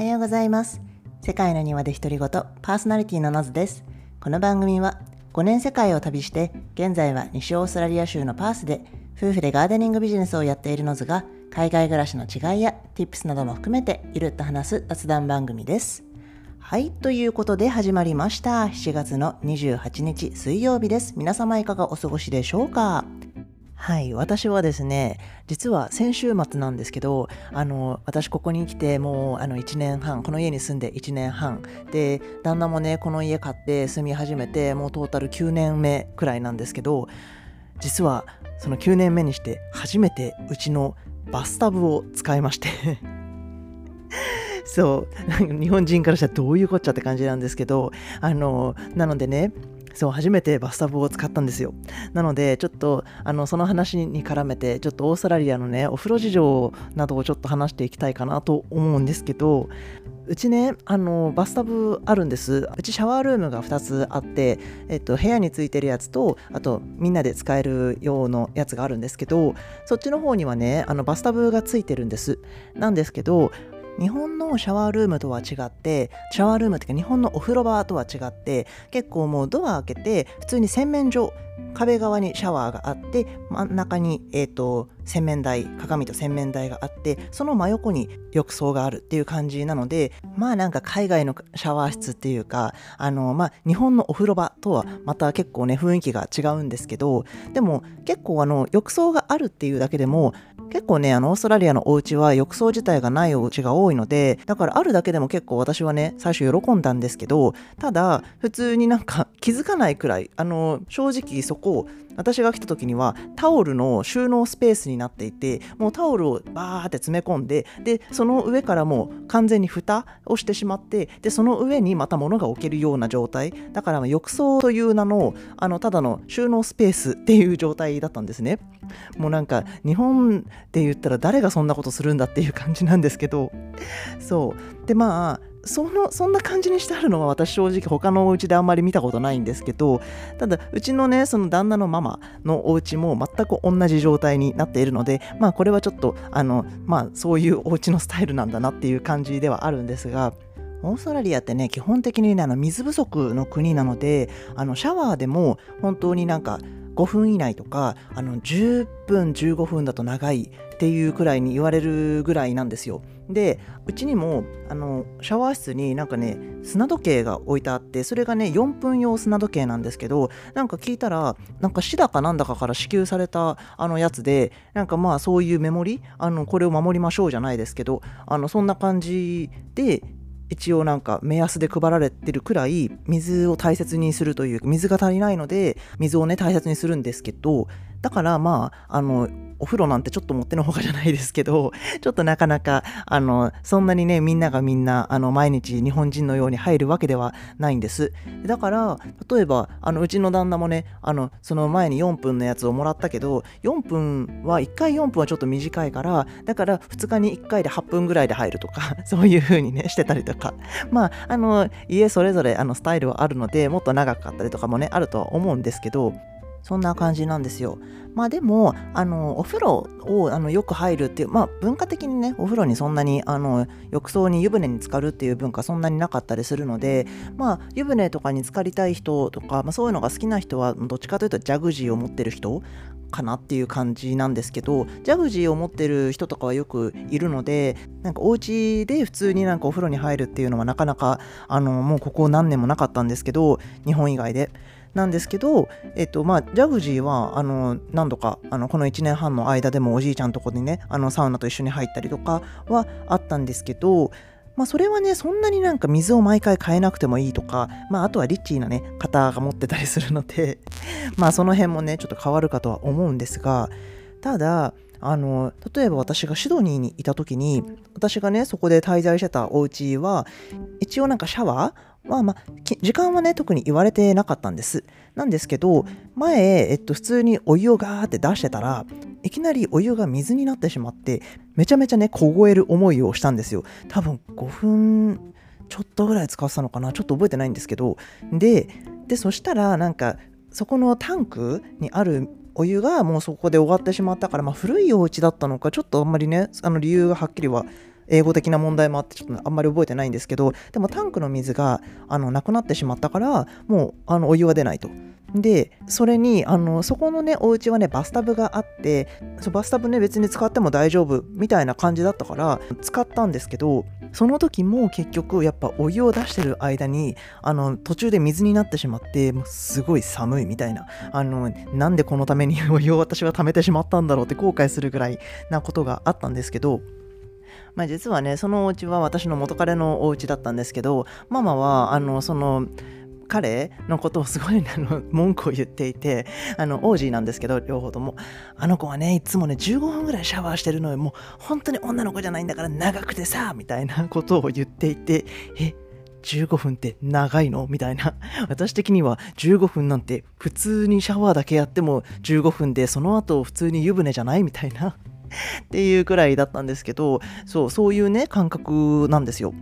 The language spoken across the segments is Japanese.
はようございます。世界の庭で独り言パーソナリティのノズです。この番組は5年世界を旅して現在は西オーストラリア州のパースで夫婦でガーデニングビジネスをやっているノズが海外暮らしの違いや Tips なども含めてゆるっと話す雑談番組です。はいということで始まりました。7月の28日水曜日です。皆様いかがお過ごしでしょうか？はい、私はですね、実は先週末なんですけど、あの、私ここに来てもうあの1年半、この家に住んで1年半、で、旦那もね、この家買って住み始めて、もうトータル9年目くらいなんですけど、実はその9年目にして初めてうちのバスタブを使いまして。そう、日本人からしたらどういうこっちゃって感じなんですけど、あの、なのでね、そう初めてバスタブを使ったんですよ。なのでちょっとあのその話に絡めてちょっとオーストラリアのねお風呂事情などをちょっと話していきたいかなと思うんですけどうちねあのバスタブあるんです。うちシャワールームが2つあって、えっと、部屋についてるやつとあとみんなで使える用のやつがあるんですけどそっちの方にはねあのバスタブがついてるんです。なんですけど日本のシャワールームとは違ってシャワールームっていうか日本のお風呂場とは違って結構もうドア開けて普通に洗面所壁側にシャワーがあって真ん中に、えーと、洗面台鏡と洗面台があってその真横に浴槽があるっていう感じなのでまあなんか海外のシャワー室っていうかあのまあ日本のお風呂場とはまた結構ね雰囲気が違うんですけどでも結構あの浴槽があるっていうだけでも結構ねあのオーストラリアのお家は浴槽自体がないお家が多いのでだからあるだけでも結構私はね最初喜んだんですけどただ普通になんか気づかないくらいあの正直そこ私が来た時にはタオルの収納スペースになっていてもうタオルをバーって詰め込んででその上からもう完全に蓋をしてしまってでその上にまた物が置けるような状態。だから浴槽という名のあのただの収納スペースっていう状態だったんですね。もうなんか日本で言ったら誰がそんなことするんだっていう感じなんですけど。そう。でまあそのそんな感じにしてあるのは私正直他のお家であんまり見たことないんですけどただうちのねその旦那のママのお家も全く同じ状態になっているのでまあこれはちょっとあのまあそういうお家のスタイルなんだなっていう感じではあるんですがオーストラリアってね基本的にねあの水不足の国なのであのシャワーでも本当になんか5分以内とかあの10分15分だと長いっていうくらいに言われるぐらいなんですよ。でうちにもあのシャワー室になんかね砂時計が置いてあってそれがね4分用砂時計なんですけどなんか聞いたらなんか市だかなんだかから支給されたあのやつでなんかまあそういうメモリあのこれを守りましょうじゃないですけどあのそんな感じで一応なんか目安で配られてるくらい水を大切にするという水が足りないので水をね大切にするんですけどだからまああのお風呂なんてちょっと持ってのほかじゃないですけど、ちょっとなかなか、あの、そんなにね、みんながみんな、あの、毎日日本人のように入るわけではないんです。だから、例えば、あの、うちの旦那もね、あの、その前に4分のやつをもらったけど、4分は、1回4分はちょっと短いから、だから2日に1回で8分ぐらいで入るとか、そういう風にね、してたりとか、まあ、あの、家それぞれ、あの、スタイルはあるので、もっと長かったりとかもね、あるとは思うんですけど、そんな感じなんですよ。まあでも、あの、お風呂をあのよく入るっていう、まあ文化的にね、お風呂にそんなに、あの、浴槽に湯船に浸かるっていう文化そんなになかったりするので、まあ湯船とかに浸かりたい人とか、まあそういうのが好きな人は、どっちかというとジャグジーを持ってる人かなっていう感じなんですけどジャグジーを持ってる人とかはよくいるのでなんかお家で普通になんかお風呂に入るっていうのはなかなかあのもうここ何年もなかったんですけど日本以外で。なんですけど、えっとまあ、ジャグジーはあの何度かあのこの1年半の間でもおじいちゃんとこにねあのサウナと一緒に入ったりとかはあったんですけど、まあ、それはねそんなになんか水を毎回変えなくてもいいとか、まあ、あとはリッチーなね方が持ってたりするので まあその辺もねちょっと変わるかとは思うんですがただあの例えば私がシドニーにいた時に私がねそこで滞在してたお家は一応なんかシャワーまあまあ、時間はね、特に言われてなかったんです。なんですけど、前、えっと、普通にお湯をガーって出してたら、いきなりお湯が水になってしまって、めちゃめちゃね、凍える思いをしたんですよ。多分5分ちょっとぐらい使ってたのかなちょっと覚えてないんですけど。で、でそしたら、なんか、そこのタンクにあるお湯がもうそこで終わってしまったから、まあ、古いお家だったのかちょっとあんまりねあの理由がはっきりは英語的な問題もあってちょっとあんまり覚えてないんですけどでもタンクの水があのなくなってしまったからもうあのお湯は出ないと。でそれにあのそこのねお家はねバスタブがあってそバスタブね別に使っても大丈夫みたいな感じだったから使ったんですけどその時も結局やっぱお湯を出してる間にあの途中で水になってしまってもうすごい寒いみたいなあのなんでこのために お湯を私は貯めてしまったんだろうって後悔するぐらいなことがあったんですけどまあ、実はねそのお家は私の元彼のお家だったんですけどママはあのその彼のことをすごいあの 文句を言っていてあのオージーなんですけど両方とも。あの子はねいつもね15分ぐらいシャワーしてるのよ。もう本当に女の子じゃないんだから長くてさみたいな ことを言っていてえ15分って長いの？みたいな。私的には15分なんて普通にシャワーだけやっても15分でその後普通に湯船じゃない？みたいな。っていうくらいだったんですけど、そう、そういうね、感覚なんですよ。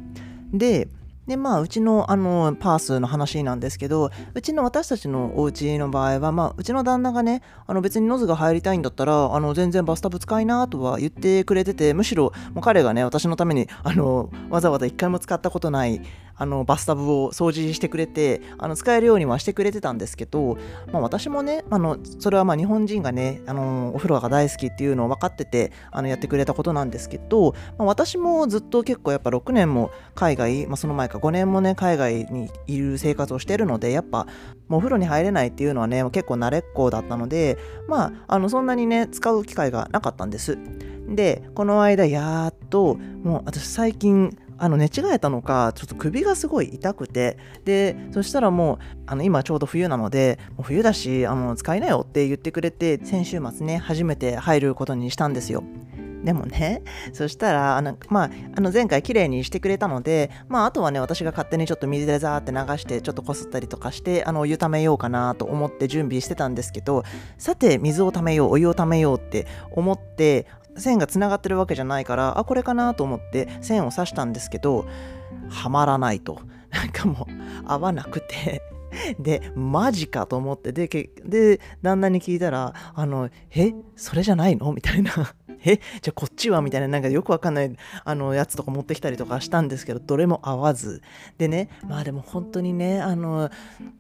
で、でまあうちのあのパースの話なんですけどうちの私たちのお家の場合はまあうちの旦那がねあの別にノズが入りたいんだったらあの全然バスタブ使いなとは言ってくれててむしろもう彼がね私のためにあのわざわざ一回も使ったことないあのバスタブを掃除してくれてあの使えるようにはしてくれてたんですけど、まあ、私もねあのそれはまあ日本人がねあのお風呂が大好きっていうのを分かっててあのやってくれたことなんですけど、まあ、私もずっと結構やっぱ6年も海外、まあ、その前か5年もね海外にいる生活をしてるのでやっぱもうお風呂に入れないっていうのはね結構慣れっこだったのでまああのそんなにね使う機会がなかったんです。でこの間やっともう私最近あの寝違えたのかちょっと首がすごい痛くてでそしたらもうあの今ちょうど冬なのでもう冬だしあの使いなよって言ってくれて先週末ね初めて入ることにしたんですよ。でもね、そしたら、あのまあ、あの前回綺麗にしてくれたので、まあ、あとはね、私が勝手にちょっと水でザーって流して、ちょっとこすったりとかして、あのお湯ためようかなと思って準備してたんですけど、さて、水をためよう、お湯をためようって思って、線がつながってるわけじゃないからあこれかなと思って線を刺したんですけどはまらないと。なんかもう合わなくて。でマジかと思ってでで旦那に聞いたらあのえそれじゃないの？みたいなえじゃあこっちは？みたいな。なんかよくわかんないあのやつとか持ってきたりとかしたんですけどどれも合わず。でねまあでも本当にねあの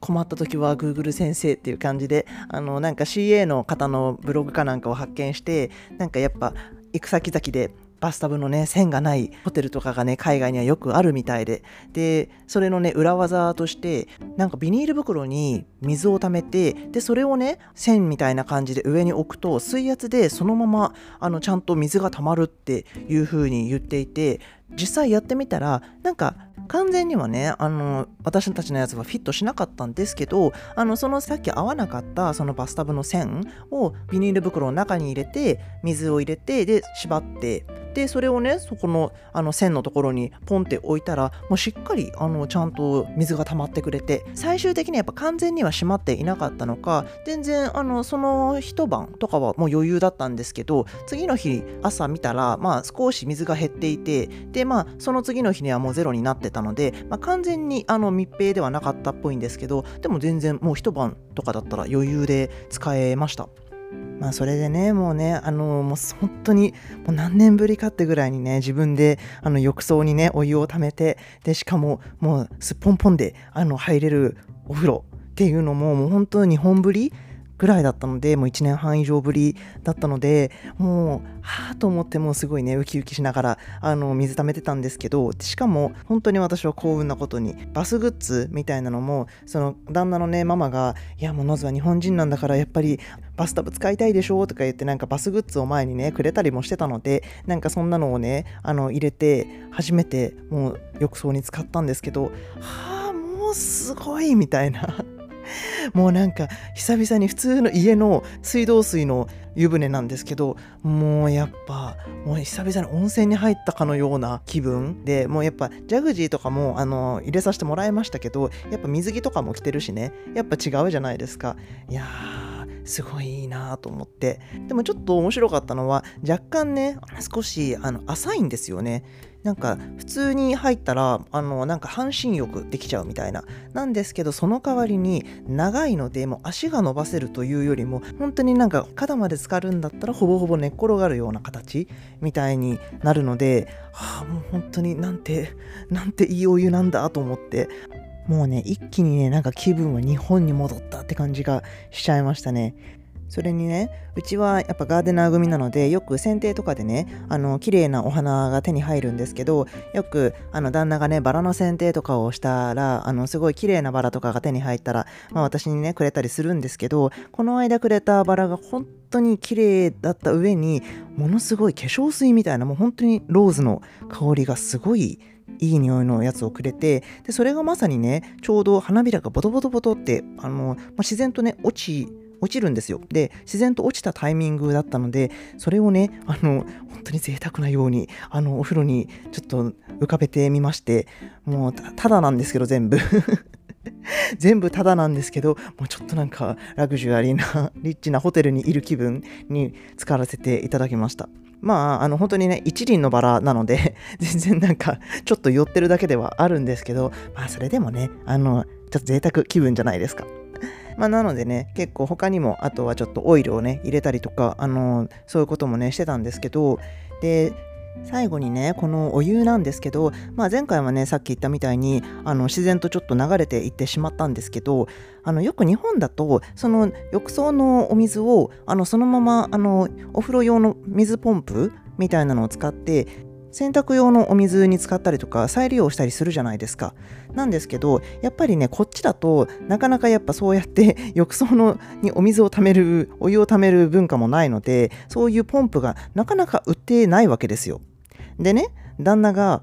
困った時は Google 先生っていう感じであのなんか CA の方のブログかなんかを発見してなんかやっぱ行く先々でバスタブのね線がないホテルとかがね海外にはよくあるみたいで。でそれのね裏技としてなんかビニール袋に水を溜めてでそれをね線みたいな感じで上に置くと水圧でそのままあのちゃんと水が溜まるっていう風に言っていて実際やってみたらなんか完全にはねあの私たちのやつはフィットしなかったんですけどあのそのさっき合わなかったそのバスタブの線をビニール袋の中に入れて水を入れてで縛ってでそれをねそこのあの線のところにポンって置いたらもうしっかりあのちゃんと水が溜まってくれて最終的にはやっぱ完全には閉まっていなかったのか全然あのその一晩とかはもう余裕だったんですけど次の日朝見たらまあ少し水が減っていてでまあその次の日にはもうゼロになってたので、まあ、完全にあの密閉ではなかったっぽいんですけどでも全然もう一晩とかだったら余裕で使えました。まあそれでね、もうね、あのもう本当にもう何年ぶりかってぐらいにね、自分であの浴槽にね、お湯をためて、で、しかももうすっぽんぽんであの入れるお風呂っていうのももう本当に日本ぶりぐらいだったので、もう1年半以上ぶりだったので、もう、はぁと思ってもうすごいね、ウキウキしながら、あの、水溜めてたんですけど、しかも、本当に私は幸運なことに、バスグッズみたいなのも、その、旦那のね、ママが、いや、もうノズは日本人なんだから、やっぱり、バスタブ使いたいでしょとか言って、なんかバスグッズを前にね、くれたりもしてたので、なんかそんなのをね、あの、入れて、初めて、もう、浴槽に使ったんですけど、はあ、もうすごいみたいな。もうなんか久々に普通の家の水道水の湯船なんですけどもうやっぱもう久々に温泉に入ったかのような気分でもうやっぱジャグジーとかもあの入れさせてもらいましたけどやっぱ水着とかも着てるしね。やっぱ違うじゃないですか。いやーすごいいいなと思って。でもちょっと面白かったのは若干ね少しあの浅いんですよね。なんか普通に入ったらあのなんか半身浴できちゃうみたいな。なんですけどその代わりに長いのでもう足が伸ばせるというよりも本当になんか肩まで浸かるんだったらほぼほぼ寝っ転がるような形みたいになるので、はあ、もう本当になんてなんていいお湯なんだと思って。もうね一気にねなんか気分は日本に戻ったって感じがしちゃいましたね。それにねうちはやっぱガーデナー組なのでよく剪定とかでねあの綺麗なお花が手に入るんですけどよくあの旦那がねバラの剪定とかをしたらあのすごい綺麗なバラとかが手に入ったら、まあ、私にねくれたりするんですけどこの間くれたバラが本当に綺麗だった上にものすごい化粧水みたいなもう本当にローズの香りがすごいいい匂いのやつをくれてでそれがまさにねちょうど花びらがボトボトボトってあの、まあ、自然とね落ち落ちるんですよ。で、自然と落ちたタイミングだったので、それをね、あの、本当に贅沢なように、あの、お風呂にちょっと浮かべてみまして、もうただなんですけど、全部 全部ただなんですけど、もうちょっとなんかラグジュアリーな、リッチなホテルにいる気分に使わせていただきました。まあ、あの本当にね、一輪のバラなので、全然なんか、ちょっと寄ってるだけではあるんですけど、まあ、それでもね、あの、ちょっと贅沢気分じゃないですか。まあ、なのでね、結構他にも、あとはちょっとオイルをね、入れたりとか、あのー、そういうこともね、してたんですけど、で、最後にね、このお湯なんですけど、まあ、前回はね、さっき言ったみたいに、あの自然とちょっと流れていってしまったんですけど、あのよく日本だと、その浴槽のお水を、あのそのままあのお風呂用の水ポンプみたいなのを使って洗濯用のお水に使ったりとか再利用したりするじゃないですか。なんですけどやっぱりねこっちだとなかなかやっぱそうやって 浴槽のにお水をためるお湯をためる文化もないのでそういうポンプがなかなか売ってないわけですよ。でね旦那が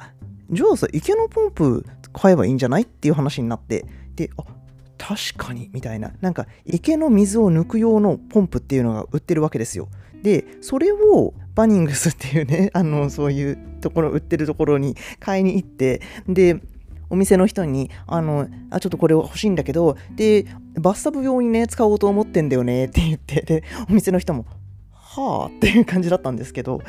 じゃあさ池のポンプ買えばいいんじゃない？っていう話になってであ確かにみたいななんか池の水を抜く用のポンプっていうのが売ってるわけですよ。でそれをバニングスっていうねあのそういうところ売ってるところに買いに行ってでお店の人にあのあちょっとこれ欲しいんだけどでバスタブ用にね使おうと思ってんだよねって言ってでお店の人もはあっていう感じだったんですけど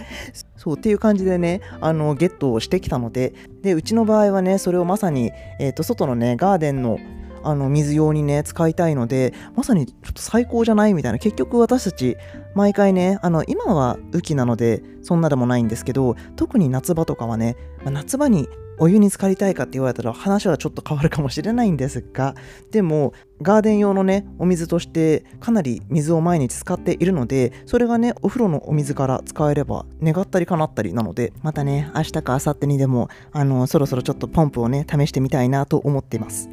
そうっていう感じでねあのゲットをしてきたのででうちの場合はねそれをまさに、えーと外のねガーデンのあの水用にね使いたいのでまさにちょっと最高じゃないみたいな。結局私たち毎回ねあの今は雨季なのでそんなでもないんですけど特に夏場とかはね、まあ、夏場にお湯に浸かりたいかって言われたら話はちょっと変わるかもしれないんですがでもガーデン用のねお水としてかなり水を毎日使っているのでそれがねお風呂のお水から使えれば願ったり叶ったりなのでまたね明日か明後日にでもあのそろそろちょっとポンプをね試してみたいなと思っています。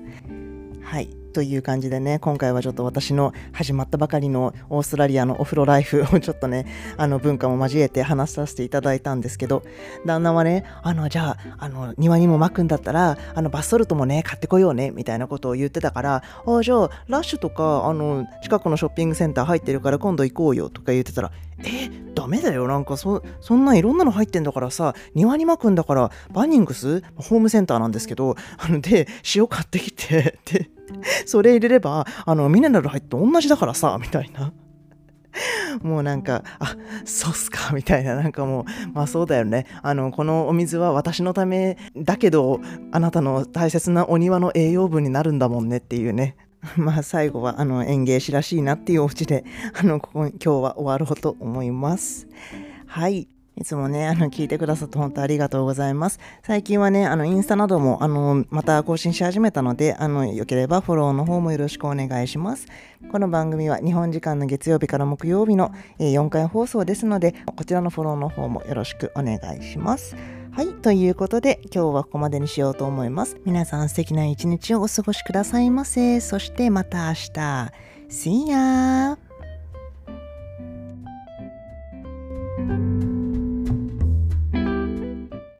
はい。という感じでね、今回はちょっと私の始まったばかりのオーストラリアのお風呂ライフ をちょっとね、あの文化も交えて話させていただいたんですけど、旦那はね、あの、じゃあ、あの、庭にも巻くんだったら、あの、バスソルトもね、買ってこようね、みたいなことを言ってたから、あじゃあ、ラッシュとか、あの、近くのショッピングセンター入ってるから今度行こうよとか言ってたら、えダメだよなんかそそんないろんなの入ってんだからさ庭に巻くんだからバニングス？ホームセンターなんですけどあので塩買ってきてで それ入れればあのミネラル入って同じだからさみたいなもうなんか、あ、そうっすか、みたいな、なんかもう、まあそうだよね。あの、このお水は私のためだけど、あなたの大切なお庭の栄養分になるんだもんねっていうね。まあ最後はあの園芸師らしいなっていうお家であのここ今日は終わろうと思います。はい。いつもね、あの、聞いてくださって本当ありがとうございます。最近はね、あの、インスタなども、あの、また更新し始めたので、あの、よければフォローの方もよろしくお願いします。この番組は日本時間の月曜日から木曜日の4回放送ですので、こちらのフォローの方もよろしくお願いします。はい。ということで、今日はここまでにしようと思います。皆さん素敵な一日をお過ごしくださいませ。そしてまた明日。See ya!